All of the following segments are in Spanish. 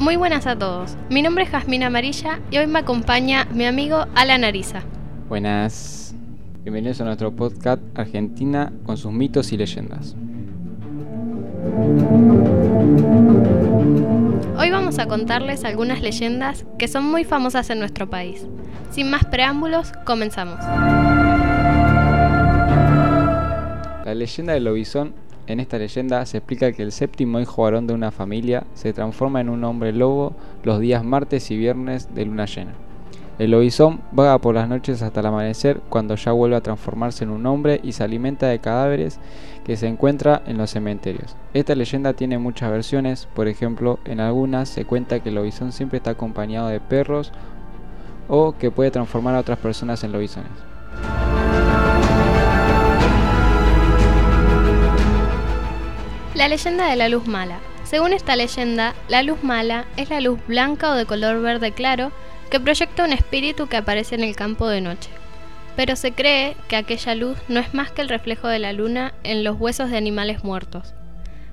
Muy buenas a todos. Mi nombre es Jasmine Amarilla y hoy me acompaña mi amigo Alan Ariza. Buenas. Bienvenidos a nuestro podcast Argentina con sus mitos y leyendas. Hoy vamos a contarles algunas leyendas que son muy famosas en nuestro país. Sin más preámbulos, comenzamos. La leyenda del lobizón en esta leyenda se explica que el séptimo hijo varón de una familia se transforma en un hombre lobo los días martes y viernes de luna llena. El lobizón vaga por las noches hasta el amanecer cuando ya vuelve a transformarse en un hombre y se alimenta de cadáveres que se encuentra en los cementerios. Esta leyenda tiene muchas versiones, por ejemplo, en algunas se cuenta que el lobizón siempre está acompañado de perros o que puede transformar a otras personas en lobizones. Leyenda de la luz mala. Según esta leyenda, la luz mala es la luz blanca o de color verde claro que proyecta un espíritu que aparece en el campo de noche. Pero se cree que aquella luz no es más que el reflejo de la luna en los huesos de animales muertos.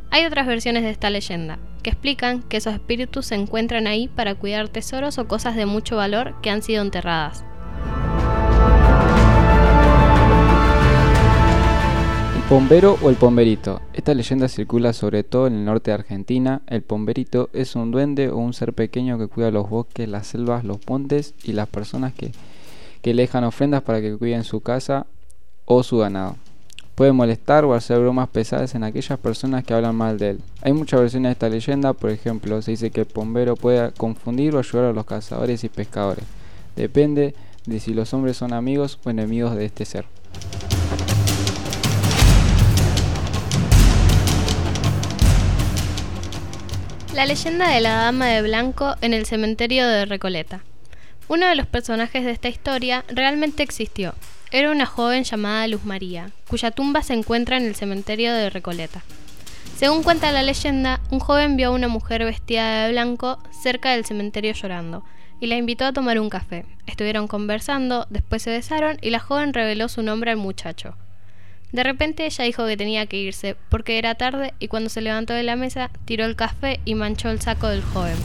Hay otras versiones de esta leyenda, que explican que esos espíritus se encuentran ahí para cuidar tesoros o cosas de mucho valor que han sido enterradas. Pombero o el pomberito. Esta leyenda circula sobre todo en el norte de Argentina. El pomberito es un duende o un ser pequeño que cuida los bosques, las selvas, los montes y las personas que, le dejan ofrendas para que cuiden su casa o su ganado. Puede molestar o hacer bromas pesadas en aquellas personas que hablan mal de él. Hay muchas versiones de esta leyenda, por ejemplo, se dice que el pombero puede confundir o ayudar a los cazadores y pescadores. Depende de si los hombres son amigos o enemigos de este ser. La leyenda de la Dama de Blanco en el cementerio de Recoleta. Uno de los personajes de esta historia realmente existió. Era una joven llamada Luz María, cuya tumba se encuentra en el cementerio de Recoleta. Según cuenta la leyenda, un joven vio a una mujer vestida de blanco cerca del cementerio llorando y la invitó a tomar un café. Estuvieron conversando, después se besaron y la joven reveló su nombre al muchacho. De repente ella dijo que tenía que irse porque era tarde y cuando se levantó de la mesa tiró el café y manchó el saco del joven,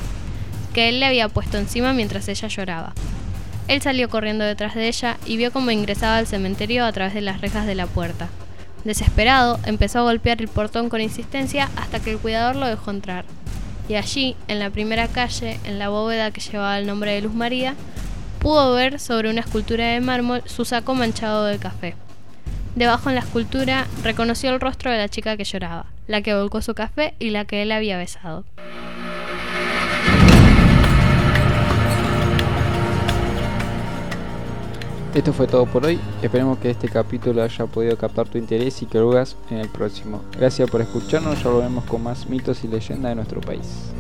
que él le había puesto encima mientras ella lloraba. Él salió corriendo detrás de ella y vio cómo ingresaba al cementerio a través de las rejas de la puerta. Desesperado, empezó a golpear el portón con insistencia hasta que el cuidador lo dejó entrar. Y allí, en la primera calle, en la bóveda que llevaba el nombre de Luz María, pudo ver sobre una escultura de mármol su saco manchado de café. Debajo en la escultura reconoció el rostro de la chica que lloraba, la que volcó su café y la que él había besado. Esto fue todo por hoy. Esperemos que este capítulo haya podido captar tu interés y que lo hagas en el próximo. Gracias por escucharnos. Ya volvemos con más mitos y leyendas de nuestro país.